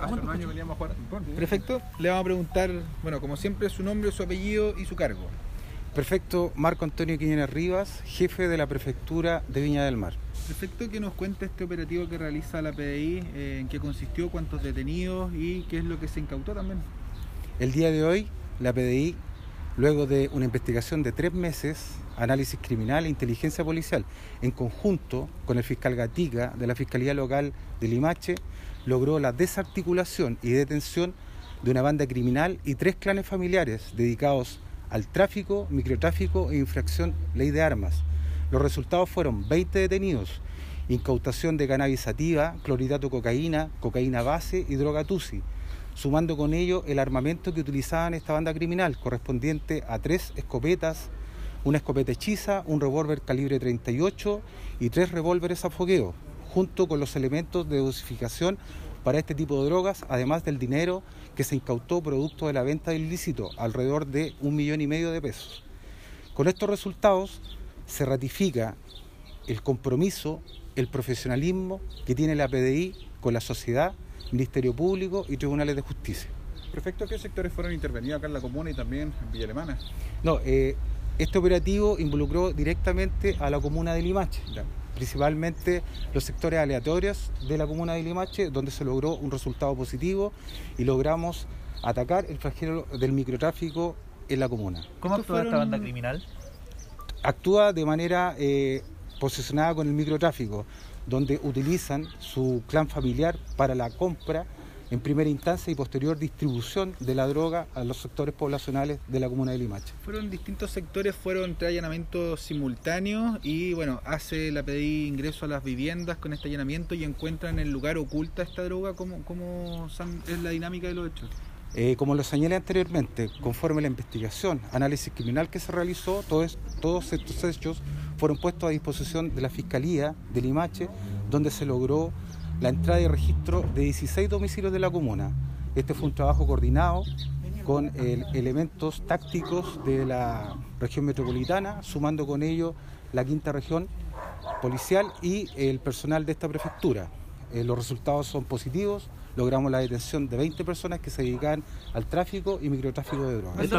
Hace un año veníamos a jugar. Perfecto. Le vamos a preguntar, bueno, como siempre, su nombre, su apellido y su cargo. Perfecto, Marco Antonio Quiñones Rivas, jefe de la prefectura de Viña del Mar. Perfecto, que nos cuente este operativo que realiza la PDI, eh, en qué consistió, cuántos detenidos y qué es lo que se incautó también. El día de hoy, la PDI, luego de una investigación de tres meses, análisis criminal e inteligencia policial, en conjunto con el fiscal Gatica de la Fiscalía Local de Limache, logró la desarticulación y detención de una banda criminal y tres clanes familiares dedicados al tráfico, microtráfico e infracción ley de armas. Los resultados fueron 20 detenidos, incautación de cannabis sativa, clorhidrato cocaína, cocaína base y droga tusi, sumando con ello el armamento que utilizaban esta banda criminal, correspondiente a tres escopetas, una escopeta hechiza, un revólver calibre 38 y tres revólveres a fogueo, junto con los elementos de dosificación para este tipo de drogas, además del dinero que se incautó producto de la venta del ilícito, alrededor de un millón y medio de pesos. Con estos resultados se ratifica el compromiso, el profesionalismo que tiene la PDI con la sociedad, Ministerio Público y Tribunales de Justicia. Perfecto, ¿qué sectores fueron intervenidos acá en la comuna y también en Villa Alemana? No, eh, este operativo involucró directamente a la comuna de Limache, principalmente los sectores aleatorios de la comuna de Limache, donde se logró un resultado positivo y logramos atacar el flagelo del microtráfico en la comuna. ¿Cómo actúa esta banda criminal? Actúa de manera eh, posicionada con el microtráfico, donde utilizan su clan familiar para la compra en primera instancia y posterior distribución de la droga a los sectores poblacionales de la comuna de Limache. Fueron distintos sectores, fueron tres allanamientos simultáneos y bueno, hace la PDI ingreso a las viviendas con este allanamiento y encuentran en el lugar oculta esta droga. ¿Cómo, cómo es la dinámica de los hechos? Eh, como lo señalé anteriormente, conforme la investigación, análisis criminal que se realizó, todos, todos estos hechos fueron puestos a disposición de la Fiscalía de Limache, donde se logró la entrada y registro de 16 domicilios de la comuna. Este fue un trabajo coordinado con elementos tácticos de la región metropolitana, sumando con ello la quinta región policial y el personal de esta prefectura. Eh, los resultados son positivos, logramos la detención de 20 personas que se dedican al tráfico y microtráfico de drogas.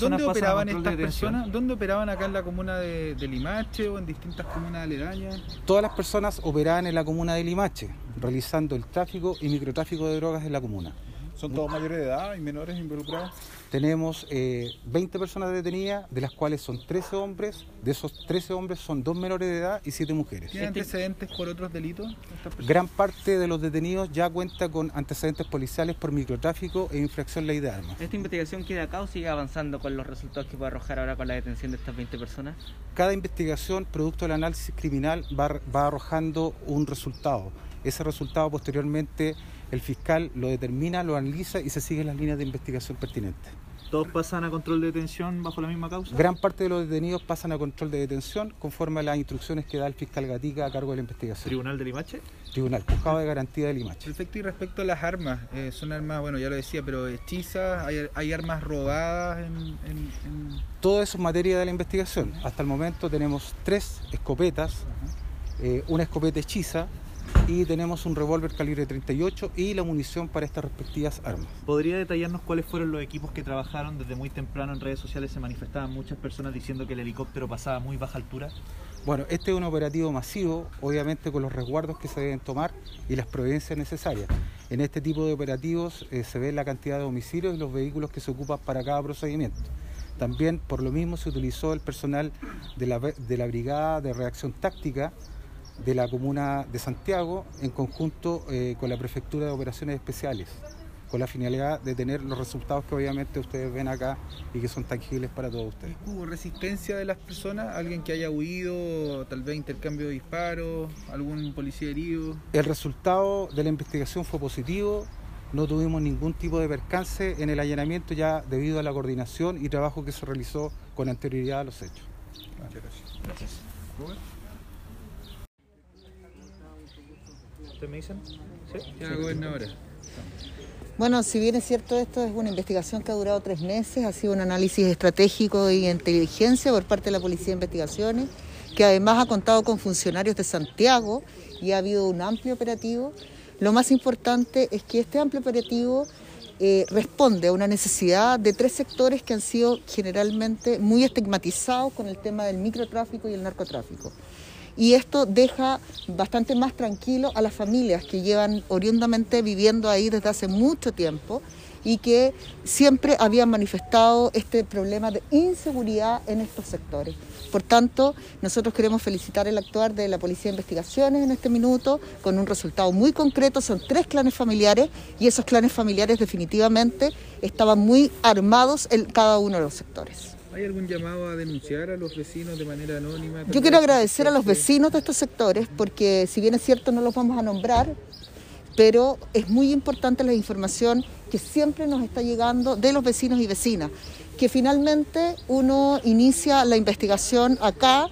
¿Dónde operaban estas personas? ¿Dónde operaban acá en la comuna de, Limache o en distintas comunas aledañas? Todas las personas operaban en la comuna de Limache, realizando el tráfico y microtráfico de drogas en la comuna. ¿Son todos mayores de edad y menores involucrados? Tenemos 20 eh, personas detenidas, de las cuales son 13 hombres. De esos 13 hombres son dos menores de edad y 7 mujeres. ¿Tienen antecedentes por otros delitos? Gran parte de los detenidos ya cuenta con antecedentes policiales por microtráfico e infracción ley de armas. ¿Esta investigación queda acá o sigue avanzando con los resultados que puede arrojar ahora con la detención de estas 20 personas? Cada investigación, producto del análisis criminal, va, va arrojando un resultado. Ese resultado posteriormente el fiscal lo determina, lo analiza y se siguen las líneas de investigación pertinentes. ¿Todos pasan a control de detención bajo la misma causa? Gran parte de los detenidos pasan a control de detención conforme a las instrucciones que da el fiscal Gatica a cargo de la investigación. ¿Tribunal de Limache? Tribunal, Juzgado de Garantía de Limache. Perfecto, y respecto a las armas, eh, son armas, bueno, ya lo decía, pero hechizas, hay, armas robadas en, Todo eso es materia de la investigación. Hasta el momento tenemos tres escopetas, eh, una escopeta hechiza, y tenemos un revólver calibre 38 y la munición para estas respectivas armas. ¿Podría detallarnos cuáles fueron los equipos que trabajaron desde muy temprano en redes sociales? Se manifestaban muchas personas diciendo que el helicóptero pasaba a muy baja altura. Bueno, este es un operativo masivo, obviamente con los resguardos que se deben tomar y las providencias necesarias. En este tipo de operativos eh, se ve la cantidad de homicidios y los vehículos que se ocupan para cada procedimiento. También por lo mismo se utilizó el personal de la, de la Brigada de Reacción Táctica de la comuna de Santiago en conjunto eh, con la Prefectura de Operaciones Especiales, con la finalidad de tener los resultados que obviamente ustedes ven acá y que son tangibles para todos ustedes. ¿Hubo resistencia de las personas? ¿Alguien que haya huido? ¿Tal vez intercambio de disparos? ¿Algún policía herido? El resultado de la investigación fue positivo. No tuvimos ningún tipo de percance en el allanamiento ya debido a la coordinación y trabajo que se realizó con anterioridad a los hechos. Muchas gracias. Gracias. Me dicen? Bueno, si bien es cierto, esto es una investigación que ha durado tres meses, ha sido un análisis estratégico y inteligencia por parte de la Policía de Investigaciones, que además ha contado con funcionarios de Santiago y ha habido un amplio operativo lo más importante es que este amplio operativo eh, responde a una necesidad de tres sectores que han sido generalmente muy estigmatizados con el tema del microtráfico y el narcotráfico. Y esto deja bastante más tranquilo a las familias que llevan oriundamente viviendo ahí desde hace mucho tiempo y que siempre habían manifestado este problema de inseguridad en estos sectores. Por tanto, nosotros queremos felicitar el actuar de la Policía de Investigaciones en este minuto con un resultado muy concreto. Son tres clanes familiares y esos clanes familiares definitivamente estaban muy armados en cada uno de los sectores. ¿Hay algún llamado a denunciar a los vecinos de manera anónima? Yo quiero agradecer a los vecinos de estos sectores porque si bien es cierto no los vamos a nombrar, pero es muy importante la información que siempre nos está llegando de los vecinos y vecinas que finalmente uno inicia la investigación acá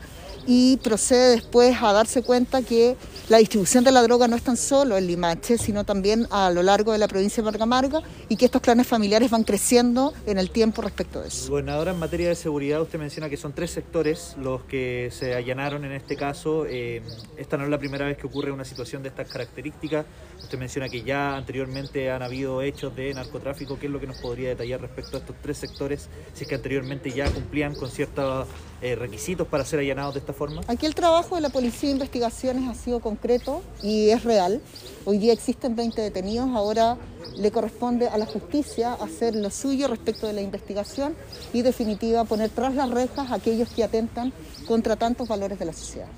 y procede después a darse cuenta que la distribución de la droga no es tan solo en Limache, sino también a lo largo de la provincia de Marga Marga y que estos clanes familiares van creciendo en el tiempo respecto de eso. Gobernadora, en materia de seguridad, usted menciona que son tres sectores los que se allanaron en este caso. Eh, esta no es la primera vez que ocurre una situación de estas características. Usted menciona que ya anteriormente han habido hechos de narcotráfico. ¿Qué es lo que nos podría detallar respecto a estos tres sectores? Si es que anteriormente ya cumplían con ciertos eh, requisitos para ser allanados de esta forma. Aquí el trabajo de la Policía de Investigaciones ha sido concreto y es real. Hoy día existen 20 detenidos, ahora le corresponde a la justicia hacer lo suyo respecto de la investigación y definitiva poner tras las rejas a aquellos que atentan contra tantos valores de la sociedad.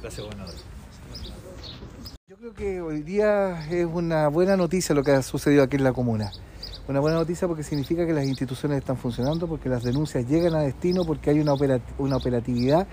Gracias, gobernador. Yo creo que hoy día es una buena noticia lo que ha sucedido aquí en la comuna. Una buena noticia porque significa que las instituciones están funcionando, porque las denuncias llegan a destino, porque hay una, una operatividad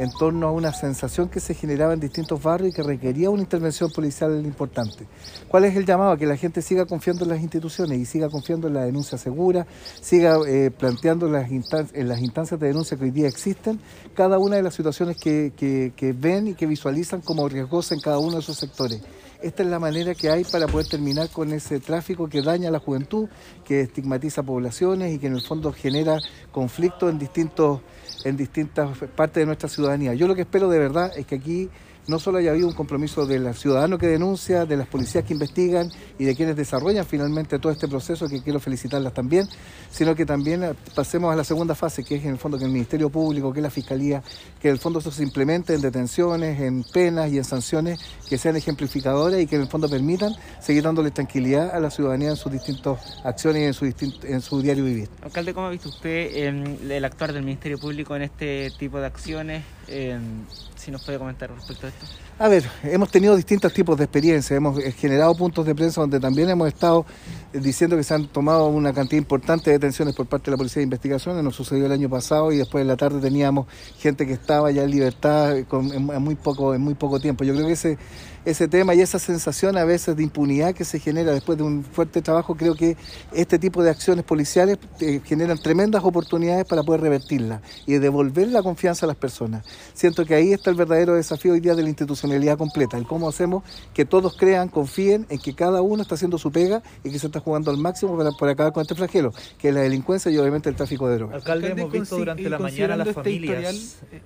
en torno a una sensación que se generaba en distintos barrios y que requería una intervención policial importante. ¿Cuál es el llamado? Que la gente siga confiando en las instituciones y siga confiando en la denuncia segura, siga eh, planteando las en las instancias de denuncia que hoy día existen cada una de las situaciones que, ven y que visualizan como riesgosas en cada uno de esos sectores esta es la manera que hay para poder terminar con ese tráfico que daña a la juventud, que estigmatiza poblaciones y que en el fondo genera conflictos en distintos en distintas partes de nuestra ciudadanía. Yo lo que espero de verdad es que aquí no solo haya habido un compromiso del ciudadano que denuncia, de las policías que investigan y de quienes desarrollan finalmente todo este proceso, que quiero felicitarlas también, sino que también pasemos a la segunda fase, que es en el fondo que el Ministerio Público, que la Fiscalía, que en el fondo eso se implemente en detenciones, en penas y en sanciones que sean ejemplificadoras y que en el fondo permitan seguir dándole tranquilidad a la ciudadanía en sus distintas acciones y en su, en su diario vivir. Alcalde, ¿cómo ha visto usted el actuar del Ministerio Público en este tipo de acciones? Si nos puede comentar respecto a esto. A ver, hemos tenido distintos tipos de experiencias, hemos eh, generado puntos de prensa donde también hemos estado eh, diciendo que se han tomado una cantidad importante de detenciones por parte de la Policía de Investigaciones, nos sucedió el año pasado y después en la tarde teníamos gente que estaba ya en libertad con, en, muy poco, en muy poco tiempo. Yo creo que ese ese tema y esa sensación a veces de impunidad que se genera después de un fuerte trabajo, creo que este tipo de acciones policiales eh, generan tremendas oportunidades para poder revertirla y devolver la confianza a las personas. Siento que ahí está el verdadero desafío hoy día de la institucionalidad completa, el cómo hacemos que todos crean, confíen en que cada uno está haciendo su pega y que se está jugando al máximo para, para acabar con este flagelo, que es la delincuencia y obviamente el tráfico de drogas. Alcalde, hemos visto durante la mañana las este familias... Eh,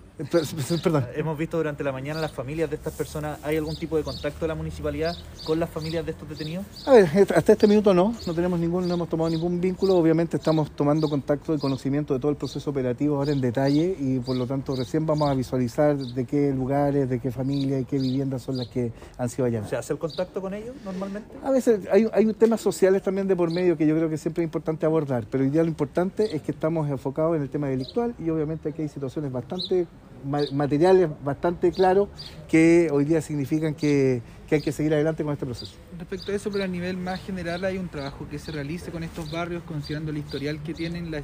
perdón. Hemos visto durante la mañana las familias de estas personas, ¿hay algún tipo de contacto de la municipalidad con las familias de estos detenidos? A ver, hasta este minuto no, no tenemos ningún, no hemos tomado ningún vínculo, obviamente estamos tomando contacto y conocimiento de todo el proceso operativo ahora en detalle y por lo tanto recién vamos a visualizar de qué lugares, de qué familias y qué viviendas son las que han sido allá. ¿Se hace el contacto con ellos normalmente? A veces hay, hay temas sociales también de por medio que yo creo que siempre es importante abordar, pero hoy día lo importante es que estamos enfocados en el tema delictual y obviamente aquí hay situaciones bastante materiales bastante claros que hoy día significan que, hay que seguir adelante con este proceso. Respecto a eso, pero a nivel más general, hay un trabajo que se realice con estos barrios, considerando el historial que tienen, la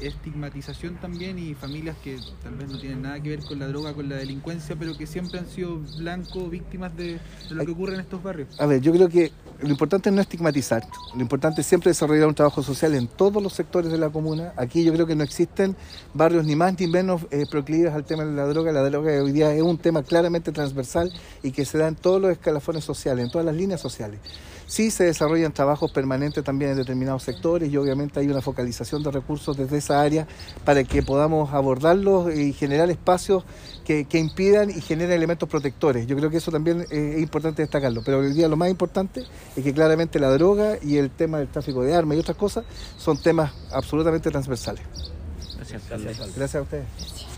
estigmatización también y familias que tal vez no tienen nada que ver con la droga, con la delincuencia, pero que siempre han sido blancos, víctimas de, lo que ocurre en estos barrios. A ver, yo creo que lo importante es no estigmatizar, lo importante es siempre desarrollar un trabajo social en todos los sectores de la comuna. Aquí yo creo que no existen barrios ni más ni menos eh, proclives al tema de la droga. La droga hoy día es un tema claramente transversal y que se da en todos los escalafones sociales, en todas las líneas sociales. Sí se desarrollan trabajos permanentes también en determinados sectores y obviamente hay una focalización de recursos desde esa área para que podamos abordarlos y generar espacios que, que impidan y generen elementos protectores. Yo creo que eso también eh, es importante destacarlo. Pero hoy día lo más importante es que claramente la droga y el tema del tráfico de armas y otras cosas son temas absolutamente transversales. Gracias. Gracias a ustedes.